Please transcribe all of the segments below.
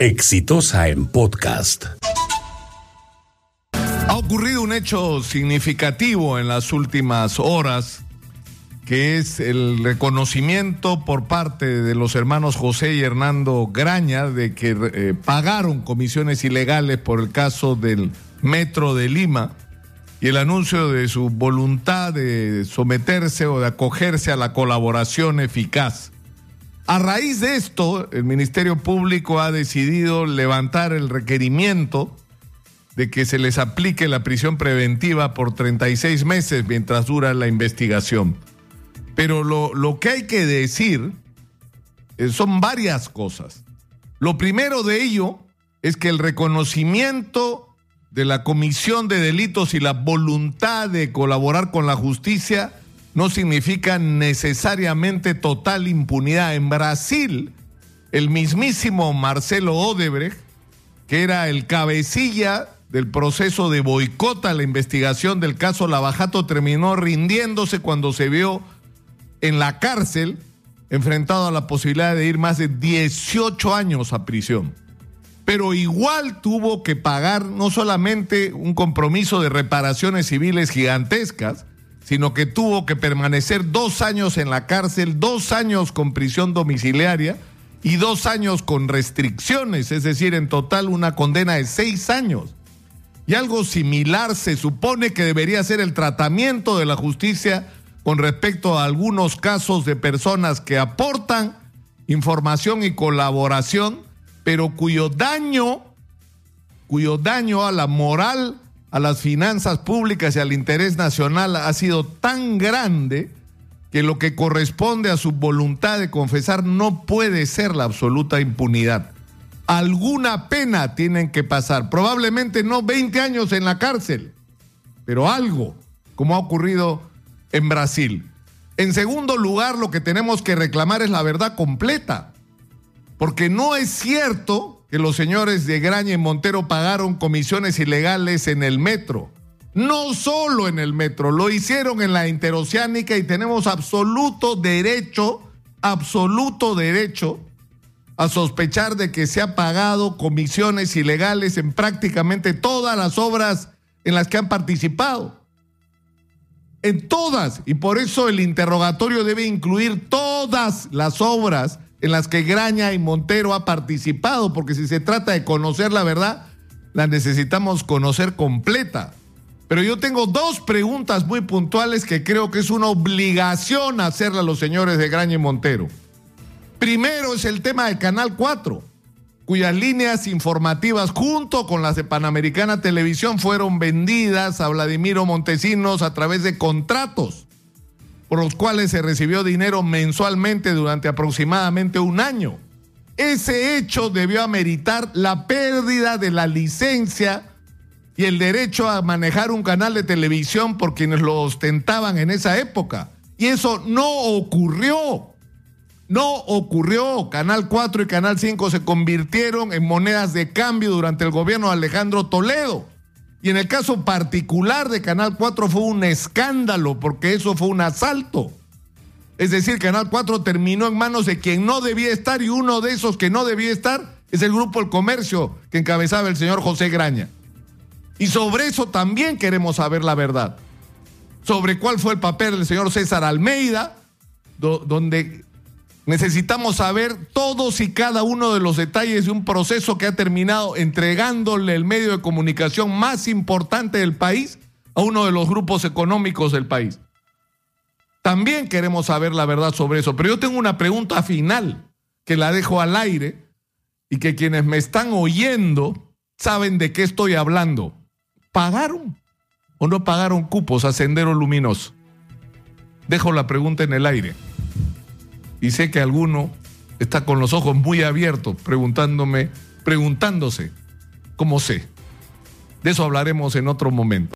Exitosa en podcast. Ha ocurrido un hecho significativo en las últimas horas, que es el reconocimiento por parte de los hermanos José y Hernando Graña de que eh, pagaron comisiones ilegales por el caso del Metro de Lima y el anuncio de su voluntad de someterse o de acogerse a la colaboración eficaz. A raíz de esto, el Ministerio Público ha decidido levantar el requerimiento de que se les aplique la prisión preventiva por 36 meses mientras dura la investigación. Pero lo, lo que hay que decir eh, son varias cosas. Lo primero de ello es que el reconocimiento de la comisión de delitos y la voluntad de colaborar con la justicia no significa necesariamente total impunidad. En Brasil, el mismísimo Marcelo Odebrecht, que era el cabecilla del proceso de boicota a la investigación del caso Lavajato, terminó rindiéndose cuando se vio en la cárcel enfrentado a la posibilidad de ir más de 18 años a prisión. Pero igual tuvo que pagar no solamente un compromiso de reparaciones civiles gigantescas, sino que tuvo que permanecer dos años en la cárcel, dos años con prisión domiciliaria y dos años con restricciones, es decir, en total una condena de seis años. Y algo similar se supone que debería ser el tratamiento de la justicia con respecto a algunos casos de personas que aportan información y colaboración, pero cuyo daño, cuyo daño a la moral a las finanzas públicas y al interés nacional ha sido tan grande que lo que corresponde a su voluntad de confesar no puede ser la absoluta impunidad. Alguna pena tienen que pasar, probablemente no 20 años en la cárcel, pero algo, como ha ocurrido en Brasil. En segundo lugar, lo que tenemos que reclamar es la verdad completa, porque no es cierto que los señores de Graña y Montero pagaron comisiones ilegales en el metro. No solo en el metro, lo hicieron en la interoceánica y tenemos absoluto derecho, absoluto derecho a sospechar de que se ha pagado comisiones ilegales en prácticamente todas las obras en las que han participado. En todas. Y por eso el interrogatorio debe incluir todas las obras en las que Graña y Montero ha participado, porque si se trata de conocer la verdad, la necesitamos conocer completa. Pero yo tengo dos preguntas muy puntuales que creo que es una obligación hacerle a los señores de Graña y Montero. Primero es el tema del Canal 4, cuyas líneas informativas junto con las de Panamericana Televisión fueron vendidas a Vladimiro Montesinos a través de contratos por los cuales se recibió dinero mensualmente durante aproximadamente un año. Ese hecho debió ameritar la pérdida de la licencia y el derecho a manejar un canal de televisión por quienes lo ostentaban en esa época. Y eso no ocurrió. No ocurrió. Canal 4 y Canal 5 se convirtieron en monedas de cambio durante el gobierno de Alejandro Toledo. Y en el caso particular de Canal 4 fue un escándalo porque eso fue un asalto. Es decir, Canal 4 terminó en manos de quien no debía estar y uno de esos que no debía estar es el grupo El Comercio que encabezaba el señor José Graña. Y sobre eso también queremos saber la verdad. Sobre cuál fue el papel del señor César Almeida, donde Necesitamos saber todos y cada uno de los detalles de un proceso que ha terminado entregándole el medio de comunicación más importante del país a uno de los grupos económicos del país. También queremos saber la verdad sobre eso, pero yo tengo una pregunta final que la dejo al aire y que quienes me están oyendo saben de qué estoy hablando. ¿Pagaron o no pagaron cupos a Sendero Luminoso? Dejo la pregunta en el aire y sé que alguno está con los ojos muy abiertos preguntándome, preguntándose cómo sé. De eso hablaremos en otro momento.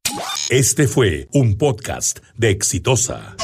Este fue un podcast de Exitosa.